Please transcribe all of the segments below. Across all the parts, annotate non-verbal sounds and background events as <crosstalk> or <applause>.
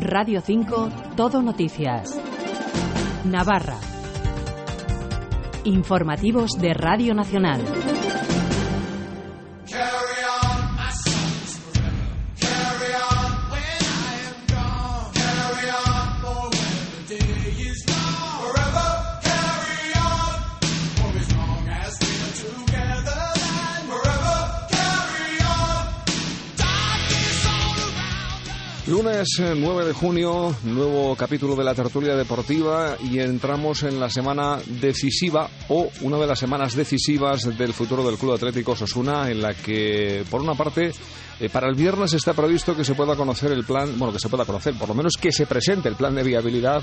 Radio 5, Todo Noticias. Navarra. Informativos de Radio Nacional. Lunes 9 de junio, nuevo capítulo de la tertulia deportiva y entramos en la semana decisiva o una de las semanas decisivas del futuro del Club Atlético Sosuna en la que, por una parte, eh, para el viernes está previsto que se pueda conocer el plan, bueno, que se pueda conocer, por lo menos que se presente el plan de viabilidad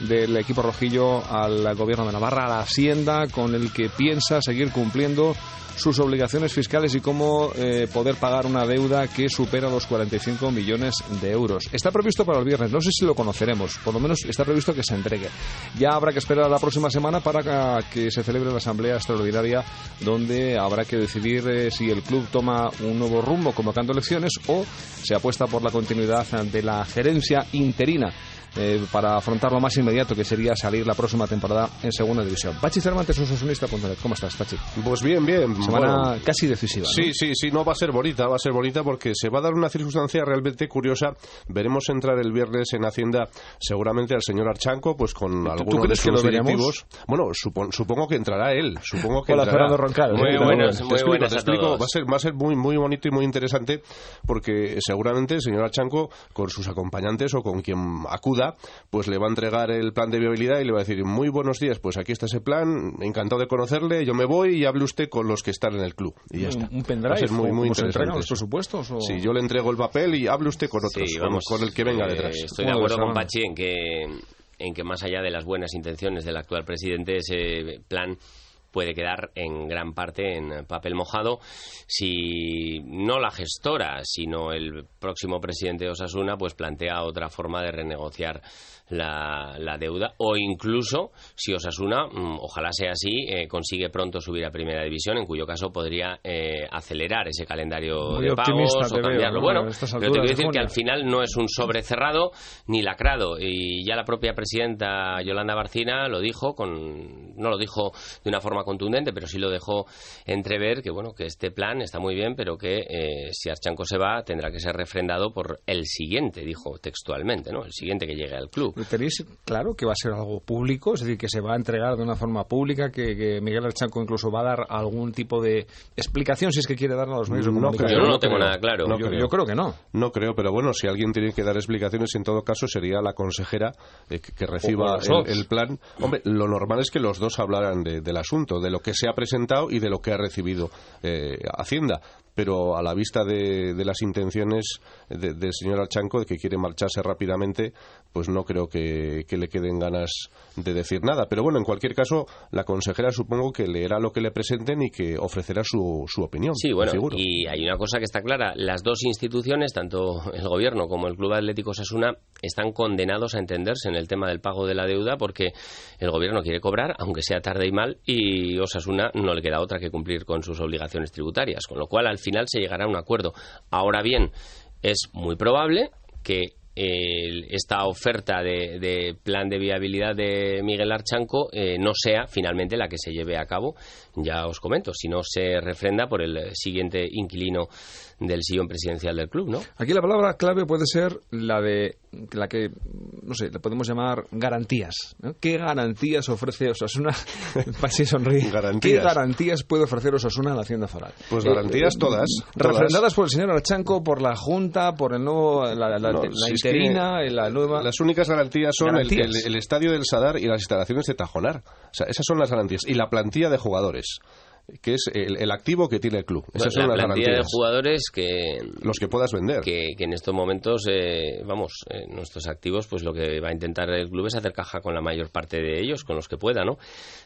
del equipo rojillo al gobierno de Navarra, a la Hacienda, con el que piensa seguir cumpliendo sus obligaciones fiscales y cómo eh, poder pagar una deuda que supera los 45 millones de euros. Está previsto para el viernes, no sé si lo conoceremos, por lo menos está previsto que se entregue. Ya habrá que esperar la próxima semana para que se celebre la asamblea extraordinaria donde habrá que decidir eh, si el club toma un nuevo rumbo convocando elecciones o se apuesta por la continuidad de la gerencia interina eh, para afrontar lo más inmediato que sería salir la próxima temporada en segunda división. Pachi Cervantes, un ¿Cómo estás, Pachi? Pues bien, bien. Semana casi decisiva. Sí, sí, sí, no va a ser bonita, va a ser bonita porque se va a dar una circunstancia realmente curiosa. Veremos entrar el viernes en Hacienda seguramente al señor Archanco, pues con algunos de sus directivos. Bueno, supongo que entrará él. Supongo que Hola, Fernando Roncal. Muy buenas, muy te buenas te explico. Va a ser, va a ser muy, muy bonito y muy interesante porque seguramente el señor Archanco, con sus acompañantes o con quien acuda, pues le va a entregar el plan de viabilidad y le va a decir, muy buenos días, pues aquí está ese plan, encantado de conocerle, yo me voy y hable usted con los que están en el club. Y ya está. Un pendrive, muy, muy interesante. los presupuestos? O... Sí, yo le entrego el papel y hable usted con otros, Sí, vamos, con, el que venga eh, detrás. Estoy de acuerdo con Pachi en que, en que más allá de las buenas intenciones del actual presidente, ese plan puede quedar en gran parte en papel mojado si no la gestora, sino el próximo presidente de Osasuna pues plantea otra forma de renegociar la, la deuda o incluso si Osasuna, mm, ojalá sea así, eh, consigue pronto subir a Primera División, en cuyo caso podría eh, acelerar ese calendario Muy de pagos o veo, cambiarlo. ¿no? Bueno, pero te quiero de decir que al final no es un sobre cerrado ni lacrado y ya la propia presidenta Yolanda Barcina lo dijo con no lo dijo de una forma contundente pero sí lo dejó entrever que bueno que este plan está muy bien pero que eh, si Archanco se va tendrá que ser refrendado por el siguiente dijo textualmente no el siguiente que llegue al club ¿Tenéis claro que va a ser algo público? Es decir, que se va a entregar de una forma pública, que, que Miguel Archanco incluso va a dar algún tipo de explicación, si es que quiere darla a los medios de No yo no, no tengo creo. nada claro No yo, creo. yo creo que no. No creo, pero bueno, si alguien tiene que dar explicaciones, en todo caso sería la consejera eh, que, reciba el, el plan. Hombre, lo normal es que los dos hablaran de- del asunto, de lo que se ha presentado y de lo que ha recibido eh, Hacienda. Pero a la vista de, de las intenciones de- del señor Alchanco, de que quiere marcharse rápidamente, pues no creo que, que le queden ganas de decir nada. Pero bueno, en cualquier caso, la consejera supongo que leerá lo que le presenten y que ofrecerá su, su opinión. Sí, bueno, seguro. y hay una cosa que está clara. Las dos instituciones, tanto el Gobierno como el Club Atlético Sasuna, están condenados a entenderse en el tema del pago de la deuda porque el Gobierno quiere cobrar, aunque sea tarde y mal, y Osasuna no le queda otra que cumplir con sus obligaciones tributarias. Con lo cual, al final se llegará a un acuerdo. Ahora bien, es muy probable que el- esta oferta de, de plan de viabilidad de Miguel Archanco eh, no sea finalmente la que se lleve a cabo, ya os comento, si no se refrenda por el siguiente inquilino del sillón presidencial del club, ¿no? Aquí la palabra clave puede ser la de la que, no sé, le podemos llamar garantías. ¿no? ¿Qué garantías ofrece Osasuna? <laughs> Pasi sonríe. Garantías. ¿Qué garantías puede ofrecer Osasuna a la Hacienda Foral? Pues garantías todas, todas. Refrendadas por el señor Archanco, por la Junta, por el nuevo, la, la- No, la si es que interina, la nueva... Las únicas garantías son el-. El, el estadio del Sadar y las instalaciones de Tajonar. O sea, esas son las garantías. Y la plantilla de jugadores. Que es el, activo que tiene el club. Esas son la las plantilla de jugadores que los que puedas vender. Que, en estos momentos, eh, vamos, eh, nuestros activos, pues lo que va a intentar el club es hacer caja con la mayor parte de ellos, con los que pueda, ¿no?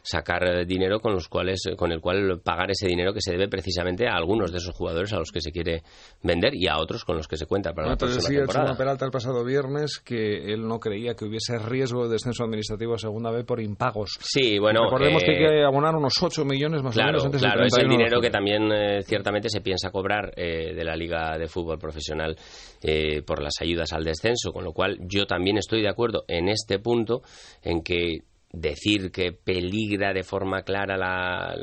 Sacar eh, dinero con los cuales, con el cual pagar ese dinero que se debe precisamente a algunos de esos jugadores a los que se quiere vender y a otros con los que se cuenta para la próxima decía temporada. el Peralta el pasado viernes que él no creía que hubiese riesgo de descenso administrativo a segunda vez por impagos. Sí, bueno. Recordemos que hay que abonar unos 8 millones más o menos antes claro, es el dinero que también eh, ciertamente se piensa cobrar eh, de la Liga de Fútbol Profesional eh, por las ayudas al descenso, con lo cual yo también estoy de acuerdo en este punto en que decir que peligra de forma clara la,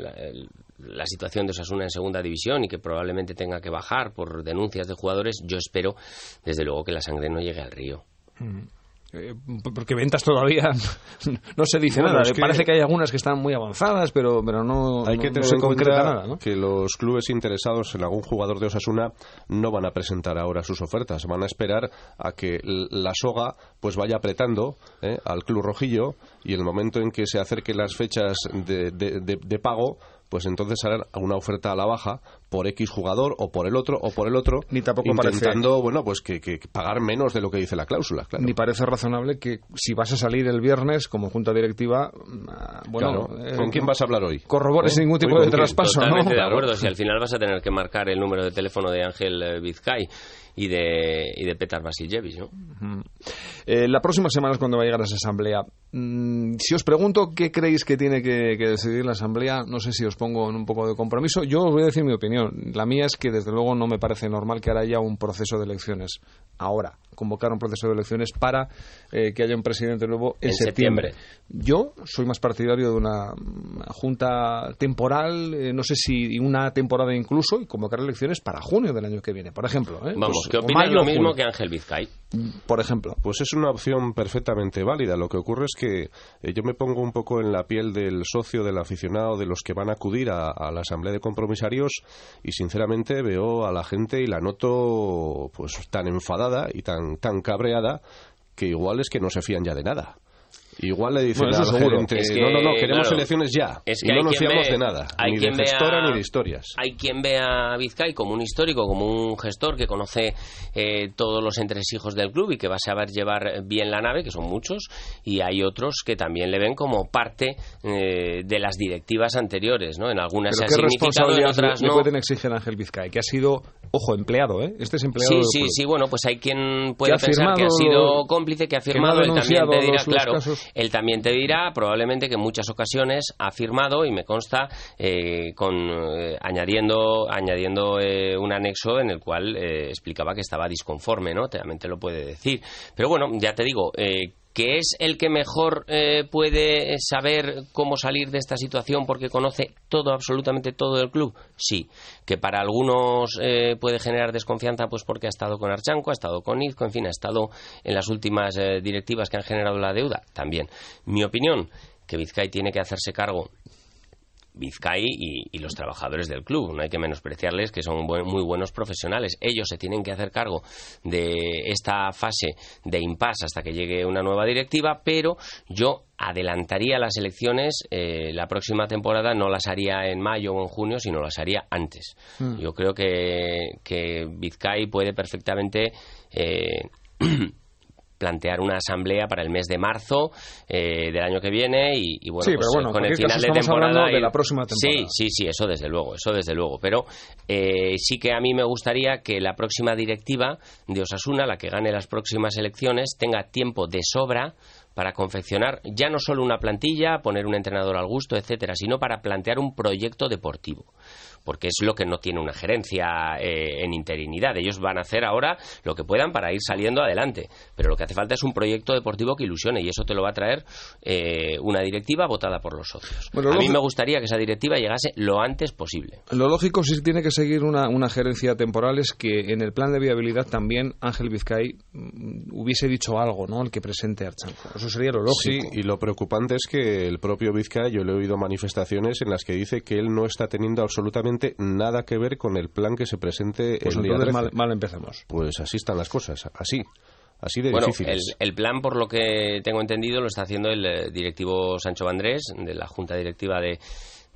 la, situación de Osasuna en segunda división y que probablemente tenga que bajar por denuncias de jugadores, yo espero desde luego que la sangre no llegue al río. Mm. Eh, porque ventas todavía <laughs> no se dice nada. Parece que hay algunas que están muy avanzadas, pero, pero no, hay que tener se en concreta nada. Que los clubes interesados en algún jugador de Osasuna no van a presentar ahora sus ofertas, van a esperar a que la soga pues vaya apretando ¿eh? al club rojillo y el momento en que se acerquen las fechas de, de pago pues entonces harán una oferta a la baja por X jugador o por el otro o por el otro, Ni tampoco intentando bueno pues que, pagar menos de lo que dice la cláusula. Ni parece razonable que si vas a salir el viernes como junta directiva, mm, bueno, eh, ¿con quién vas a hablar hoy? Corrobores ¿Eh? ningún tipo de traspaso, Totalmente de acuerdo. Si al final vas a tener que marcar el número de teléfono de Ángel eh, Vizcay y de, y de Petar Vasiljevic, ¿no? Eh, la próxima semana es cuando va a llegar esa asamblea. Mm, si os pregunto qué creéis que tiene que, decidir la asamblea, no sé si os pongo en un poco de compromiso. Yo os voy a decir mi opinión. La mía es que desde luego no me parece normal que ahora haya un proceso de elecciones. Ahora, convocar un proceso de elecciones para eh, que haya un presidente nuevo en, septiembre. Yo soy más partidario de una junta temporal, eh, no sé si una temporada incluso, y convocar elecciones para junio del año que viene, por ejemplo. Vamos, ¿qué opinas lo mismo que Ángel Vizcay? Por ejemplo. Pues es una opción perfectamente válida. Lo que ocurre es que eh, yo me pongo un poco en la piel del socio, del aficionado, de los que van a acudir a, la asamblea de compromisarios y sinceramente veo a la gente y la noto pues tan enfadada y tan, tan cabreada que igual es que no se fían ya de nada. Igual le dicen no, no, no, queremos elecciones ya. y no nos fiamos de nada, ni de gestora ni de historias. Hay quien ve a Vizcay como un histórico, como un gestor que conoce eh, todos los entresijos del club y que va a saber llevar bien la nave, que son muchos, y hay otros que también le ven como parte eh, de las directivas anteriores, ¿no? En algunas se ha significado, en otras no. pueden exigir a Ángel Vizcay? Que ha sido, ojo, empleado, ¿eh? Este es empleado Sí, sí, sí, bueno, pues hay quien puede pensar que ha sido cómplice, que ha firmado, y también te dirá, claro, él también te dirá probablemente que en muchas ocasiones ha firmado y me consta eh, con eh, añadiendo añadiendo eh, un anexo en el cual explicaba que estaba disconforme, ¿no? Te lo puede decir. Pero bueno, ya te digo, que es el que mejor puede saber cómo salir de esta situación porque conoce todo, absolutamente todo el club, sí. Que para algunos puede generar desconfianza, pues porque ha estado con Archanco, ha estado con Izco, en fin, ha estado en las últimas directivas que han generado la deuda, también. Mi opinión, que Vizcay tiene que hacerse cargo Vizcay y, los trabajadores del club. No hay que menospreciarles que son muy buenos profesionales. Ellos se tienen que hacer cargo de esta fase de impasse hasta que llegue una nueva directiva, pero yo adelantaría las elecciones eh, la próxima temporada, no las haría en mayo o en junio, sino las haría antes. Mm. Yo creo que, que Vizcay puede perfectamente. Eh, <clears throat> plantear una asamblea para el mes de marzo eh, del año que viene y, bueno, pues, con el final de temporada de la próxima temporada. Sí, sí, sí, eso desde luego, eso desde luego, pero eh, sí que a mí me gustaría que la próxima directiva de Osasuna, la que gane las próximas elecciones, tenga tiempo de sobra para confeccionar ya no solo una plantilla, poner un entrenador al gusto, etcétera, sino para plantear un proyecto deportivo porque es lo que no tiene una gerencia eh, en interinidad. Ellos van a hacer ahora lo que puedan para ir saliendo adelante, pero lo que hace falta es un proyecto deportivo que ilusione y eso te lo va a traer eh, una directiva votada por los socios. a mí me gustaría que esa directiva llegase lo antes posible. Lo lógico si tiene que seguir una, gerencia temporal es que en el plan de viabilidad también Ángel Vizcay mm, hubiese dicho algo, ¿no? El que presente Archanco. Eso sería lo lógico. Sí, y lo preocupante es que el propio Vizcay, yo le he oído manifestaciones en las que dice que él no está teniendo absolutamente nada que ver con el plan que se presente pues el entonces Mal, mal empezamos. Pues así están las cosas, así. Así de bueno, difíciles. El, plan, por lo que tengo entendido, lo está haciendo el eh, directivo Sancho Vandrés, de la junta directiva de,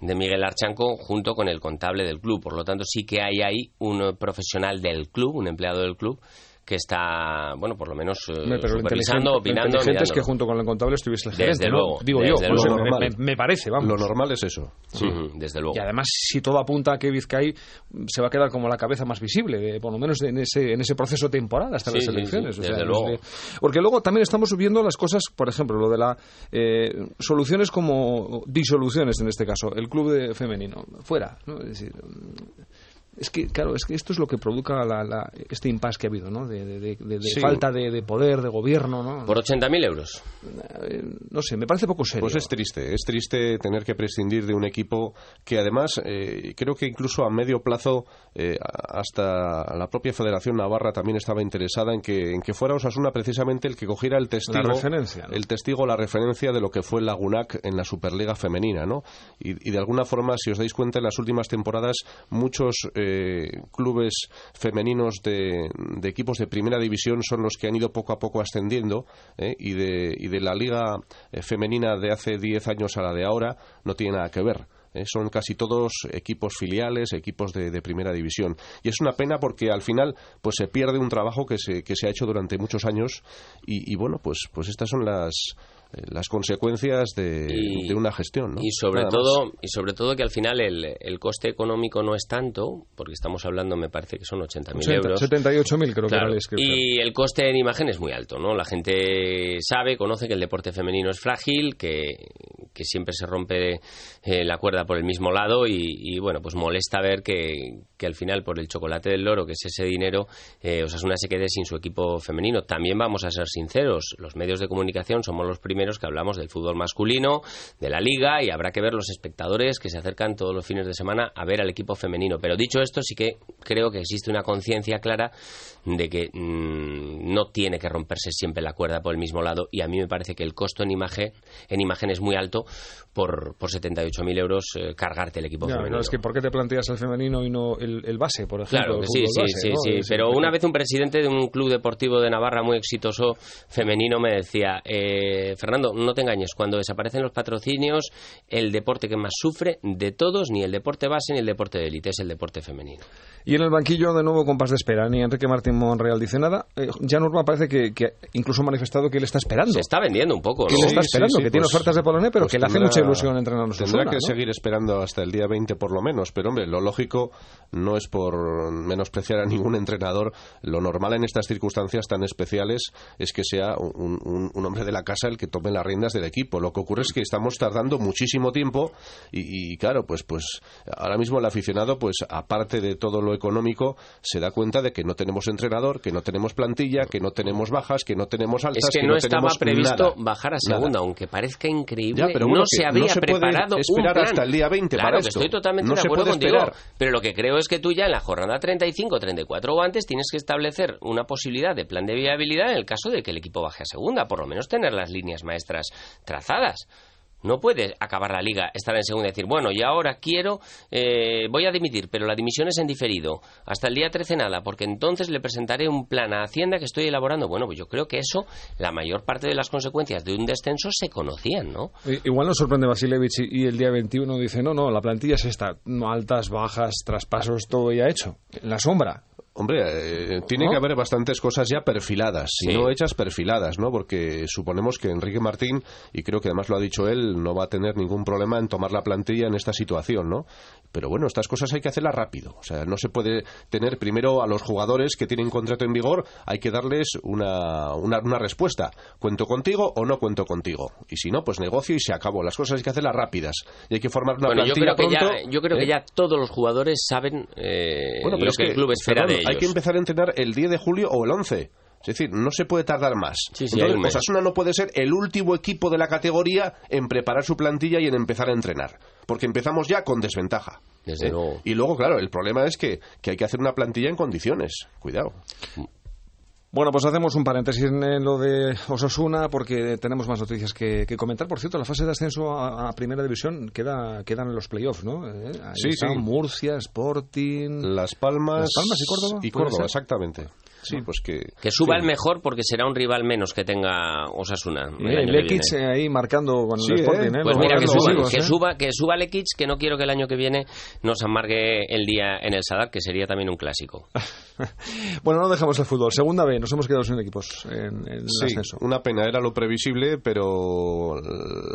de Miguel Archanco junto con el contable del club. Por lo tanto, sí que hay ahí un profesional del club, un empleado del club, que está, bueno, por lo menos eh, pero supervisando, lo opinando. Lo es que junto con el contable estuviese el gerente, desde ¿no? luego, Digo desde yo, pues luego. me, parece, vamos. Lo normal es eso. Desde luego. Y además, si todo apunta a que Vizcay se va a quedar como la cabeza más visible, eh, por lo menos en ese, en ese proceso temporal hasta Sí, las elecciones. sí, O sea, desde luego. porque luego también estamos viendo las cosas, por ejemplo, lo de las soluciones como disoluciones en este caso, el club de femenino, fuera. ¿no? Es decir, es que, claro, es que esto es lo que provoca la- la- este impasse que ha habido, ¿no? De, de- de- de- de Sí. falta de, de poder, de gobierno, ¿no? Por 80.000 euros. Eh, no sé, me parece poco serio. Pues es triste, es triste tener que prescindir de un equipo que además eh, creo que incluso a medio plazo eh, hasta la propia Federación Navarra también estaba interesada en que, en que fuera Osasuna precisamente el que cogiera el testigo, La referencia, ¿no? el testigo, la referencia de lo que fue el Lagunac en la Superliga femenina, ¿no? Y, y de alguna forma, si os dais cuenta, en las últimas temporadas muchos eh, clubes femeninos de, de equipos de primera división son los que han ido poco a poco ascendiendo ¿eh? y, de, y de la liga eh, femenina de hace 10 años a la de ahora no tiene nada que ver. ¿Eh? Son casi todos equipos filiales, equipos de, de primera división. Y es una pena porque al final pues se pierde un trabajo que se, que se ha hecho durante muchos años y, y bueno, pues, pues estas son las, eh, las consecuencias de, Y- de una gestión. ¿no? Y sobre Nada todo más. y sobre todo que al final el, el coste económico no es tanto, porque estamos hablando, me parece que son 80.000 80, euros. 78.000 creo que Claro, y el coste en imagen es muy alto, ¿no? La gente sabe, conoce que el deporte femenino es frágil, que, que siempre se rompe eh, la cuerda por el mismo lado y, bueno, pues molesta ver que, que al final por el chocolate del loro, que es ese dinero, eh, Osasuna se quede sin su equipo femenino. También vamos a ser sinceros, los medios de comunicación somos los primeros que hablamos del fútbol masculino, de la liga y habrá que ver los espectadores que se acercan todos los fines de semana a ver al equipo femenino. Pero dicho esto, sí que creo que existe una conciencia clara de que mm, no tiene que romperse siempre la cuerda por el mismo lado y a mí me parece que el costo en imagen, en imagen es muy alto por, por 78.000 euros eh, cargarte el equipo Ya, femenino. es que ¿por qué te planteas el femenino y no el, el base, por ejemplo? Claro que sí, sí, base, sí, ¿no? sí. Es- Pero una vez un presidente de un club deportivo de Navarra muy exitoso femenino me decía, eh, Fernando, no te engañes, cuando desaparecen los patrocinios, el deporte que más sufre de todos, ni el deporte base ni el deporte de élite, es el deporte femenino. Y en el banquillo, de nuevo, compás de espera. Ni Enrique Martín Monreal dice nada. Eh, Jan Urban parece que, que incluso ha manifestado que él está esperando. Se está vendiendo un poco, que ¿no? él está Sí, sí, esperando, sí, que tiene pues- ofertas de Poloné, pero pues que le hace tendrá- mucha ilusión entrenarnos Tendrá que ¿no? seguir esperando hasta el día 20 por lo menos, pero hombre, lo lógico no es por menospreciar a ningún entrenador. Lo normal en estas circunstancias tan especiales es que sea un, un- un hombre de la casa el que tome las riendas del equipo. Lo que ocurre es que estamos tardando muchísimo tiempo y, y, claro, pues, pues ahora mismo el aficionado, pues aparte de todo lo económico, se da cuenta de que no tenemos entrenador, que no tenemos plantilla, que no tenemos bajas, que no tenemos altas, Es que, no, estaba previsto nada. bajar a Nada. segunda, aunque parezca increíble, Ya, pero bueno, no se había no se puede preparado un esperar plan. hasta el día 20 claro, para que esto. estoy totalmente No de acuerdo contigo, esperar. pero lo que creo es que tú ya en la jornada 35, 34 o antes tienes que establecer una posibilidad de plan de viabilidad en el caso de que el equipo baje a segunda, por lo menos tener las líneas maestras trazadas. No puede acabar la liga, estar en segunda y decir, bueno, y ahora quiero, eh, voy a dimitir, pero la dimisión es en diferido. Hasta el día 13 nada, porque entonces le presentaré un plan a Hacienda que estoy elaborando. Bueno, pues yo creo que eso, la mayor parte de las consecuencias de un descenso se conocían, ¿no? I- Igual nos sorprende Vasilevich y, y el día 21 dice, no, no, la plantilla es esta, no, altas, bajas, traspasos, todo ya hecho, en la sombra. Hombre, eh, tiene ¿No? que haber bastantes cosas ya perfiladas, si Sí. no hechas perfiladas, ¿no? Porque suponemos que Enrique Martín, y creo que además lo ha dicho él, no va a tener ningún problema en tomar la plantilla en esta situación, ¿no? Pero bueno, estas cosas hay que hacerlas rápido. O sea, no se puede tener primero a los jugadores que tienen contrato en vigor, hay que darles una, una, una respuesta. ¿Cuento contigo o no cuento contigo? Y si no, pues negocio y se acabó. Las cosas hay que hacerlas rápidas. Y hay que formar una Bueno, yo plantilla creo, que ya, yo creo ¿eh? que ya todos los jugadores saben eh, Bueno, pero lo es que, el club espera perdón, de ellos. Hay que empezar a entrenar el 10 de julio o el 11. Es decir, no se puede tardar más. Sí, sí, Entonces. Osasuna no puede ser el último equipo de la categoría en preparar su plantilla y en empezar a entrenar. Porque empezamos ya con desventaja. Desde ¿eh? luego. Y luego, claro, el problema es que, que hay que hacer una plantilla en condiciones. Cuidado. Bueno, pues hacemos un paréntesis en lo de Osasuna porque tenemos más noticias que, que comentar. Por cierto, la fase de ascenso a, a Primera División queda, quedan en los playoffs, ¿no? Eh, ahí Sí, están sí. Murcia, Sporting... Las Palmas, Las Palmas y Córdoba, Y ¿puede Córdoba, ser? exactamente. Sí, pues que... Que suba el mejor porque será un rival menos que tenga Osasuna. el Y año que Lekic viene. eh, ahí marcando con Sí, el Sporting, eh. ¿eh? Pues Los mira, que suba, que, ¿eh? suba, que suba Lekic, que no quiero que el año que viene nos amargue el día en el Sadar, que sería también un clásico. <laughs> Bueno, no dejamos el fútbol. Segunda B, nos hemos quedado sin equipos en, en el Sí, ascenso. una pena, era lo previsible, pero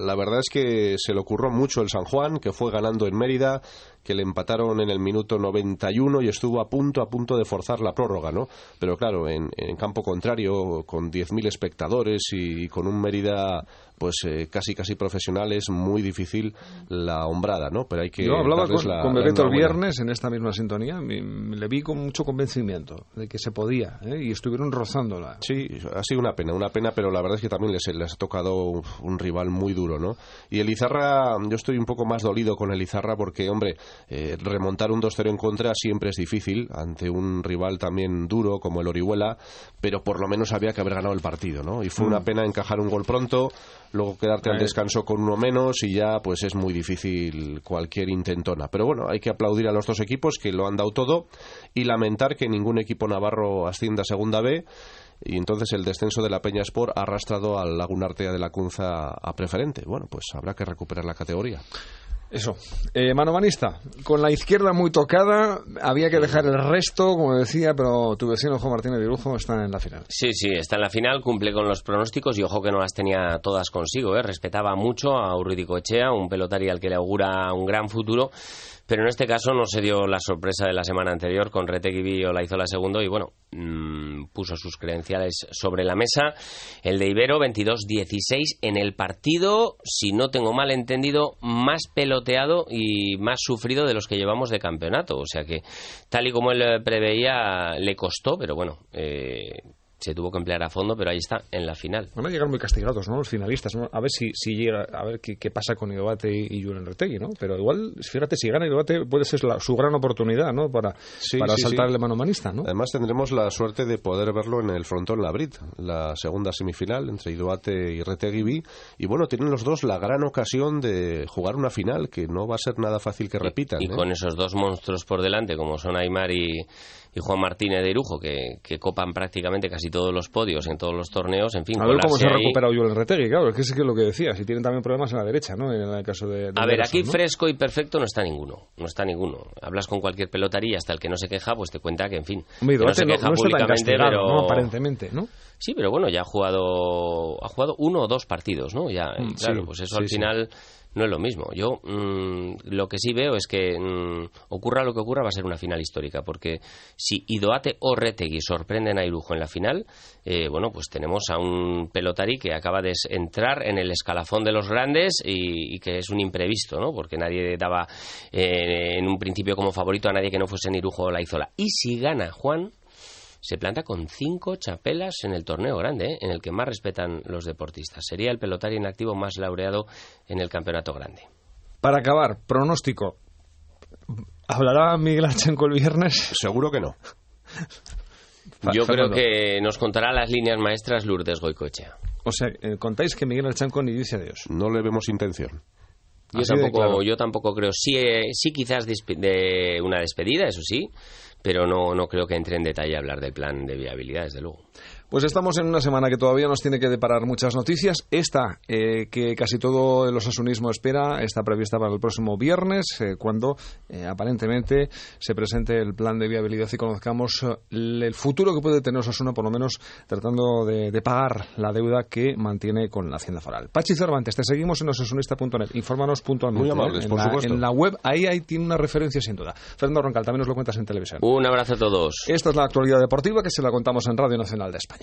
la verdad es que se le ocurrió mucho el San Juan, que fue ganando en Mérida, que le empataron en el minuto 91 y estuvo a punto, a punto de forzar la prórroga, ¿no? Pero claro, en, en campo contrario, con 10.000 espectadores y, con un Mérida pues eh, casi casi profesional es muy difícil la hombrada, ¿no? Pero hay que Yo hablaba con, la- con Bebeto el viernes en esta misma sintonía, me, me le vi con mucho convencimiento de que se podía ¿eh? y estuvieron rozándola. Sí, ha sido una pena, una pena, pero la verdad es que también les, les ha tocado un, un rival muy duro, ¿no? Y el Izarra, yo estoy un poco más dolido con el Izarra porque, hombre, eh, remontar un 2-0 en contra siempre es difícil ante un rival también duro como el Orihuela, pero por lo menos había que haber ganado el partido, ¿no? Y fue una pena encajar un gol pronto, luego quedarte al Eh. descanso con uno menos y ya pues es muy difícil cualquier intentona. Pero bueno, hay que aplaudir a los dos equipos que lo han dado todo y lamentar que ningún equipo navarro ascienda a Segunda B y entonces el descenso de la Peña Sport ha arrastrado al Lagunartea de la Cunza a preferente. Bueno, pues habrá que recuperar la categoría. Eso. Eh, mano manista, con la izquierda muy tocada, había que dejar el resto, como decía, pero tu vecino Juan Martínez de Irujo está en la final. Sí, sí, está en la final, cumple con los pronósticos y ojo que no las tenía todas consigo. ¿eh? Respetaba mucho a Urruti Echea, un pelotari al que le augura un gran futuro. Pero en este caso no se dio la sorpresa de la semana anterior con Retegui o la hizo la segundo y bueno, mmm, puso sus credenciales sobre la mesa. El de Ibero 22-16 en el partido, si no tengo mal entendido, más peloteado y más sufrido de los que llevamos de campeonato. O sea que tal y como él eh, preveía, le costó, pero bueno, eh, se tuvo que emplear a fondo, pero ahí está, en la final. Van a llegar muy castigados, ¿no? Los finalistas, ¿no? A ver si, si llega, a ver qué, qué pasa con Idoate y, y Julen Retegui, ¿no? Pero igual, fíjate, si gana Idoate puede ser la- su gran oportunidad, ¿no? Para, Sí, para sí, saltar sí. el mano manista, ¿no? Además tendremos la suerte de poder verlo en el frontón Labrit, la segunda semifinal entre Idoate y Retegui. Y bueno, tienen los dos la gran ocasión de jugar una final que no va a ser nada fácil que repitan. Y ¿eh? con esos dos monstruos por delante, como son Aymar y, y Juan Martínez de Irujo, que, que copan prácticamente casi todos los podios en todos los torneos, en fin, A ver cómo se ha recuperado Julen Retegui, claro, es que es lo que decía, si tienen también problemas en la derecha, ¿no? En el caso de... de A ver, aquí ¿no? fresco y perfecto no está ninguno. No está ninguno. Hablas con cualquier pelotaría, hasta el que no se queja, pues te cuenta que, en fin, Hombre, que no se queja no públicamente, pero... ¿no? Aparentemente, ¿no? Sí, pero bueno, ya ha jugado, ha jugado uno o dos partidos, ¿no? Ya, Mm, claro, sí, pues eso sí, al sí. No es lo mismo. Yo mm, lo que sí veo es que mm, ocurra lo que ocurra va a ser una final histórica, porque si Idoate o Retegui sorprenden a Irujo en la final, eh, bueno, pues tenemos a un pelotari que acaba de entrar en el escalafón de los grandes y, que es un imprevisto, ¿no? Porque nadie daba eh, en un principio como favorito a nadie que no fuese Irujo o Laizola. Y si gana Juan, se planta con cinco chapelas en el torneo grande, ¿eh? en el que más respetan los deportistas. Sería el pelotari en activo más laureado en el campeonato grande. Para acabar, pronóstico. ¿Hablará Miguel Archenco el viernes? Seguro que no. Yo creo que nos contará las líneas maestras Lourdes Goicoechea. O sea, eh, contáis que Miguel Archenco ni dice adiós. No le vemos intención. Yo Así tampoco, claro. yo tampoco creo. Sí, eh, sí quizás de una despedida, eso sí, pero no, no creo que entre en detalle a hablar del plan de viabilidad, desde luego. Pues estamos en una semana que todavía nos tiene que deparar muchas noticias. Esta, eh, que casi todo el osasunismo espera, está prevista para el próximo viernes, eh, cuando eh, aparentemente se presente el plan de viabilidad y conozcamos eh, el futuro que puede tener Osasuna, por lo menos tratando de, de pagar la deuda que mantiene con la Hacienda Foral. Pachi Cervantes, te seguimos en osasunista.net. Infórmanos puntualmente. Muy amables, ¿eh? en, por la, supuesto. en la web, ahí, ahí tiene una referencia sin duda. Fernando Roncal, también nos lo cuentas en televisión. Un abrazo a todos. Esta es la actualidad deportiva que se la contamos en Radio Nacional de España.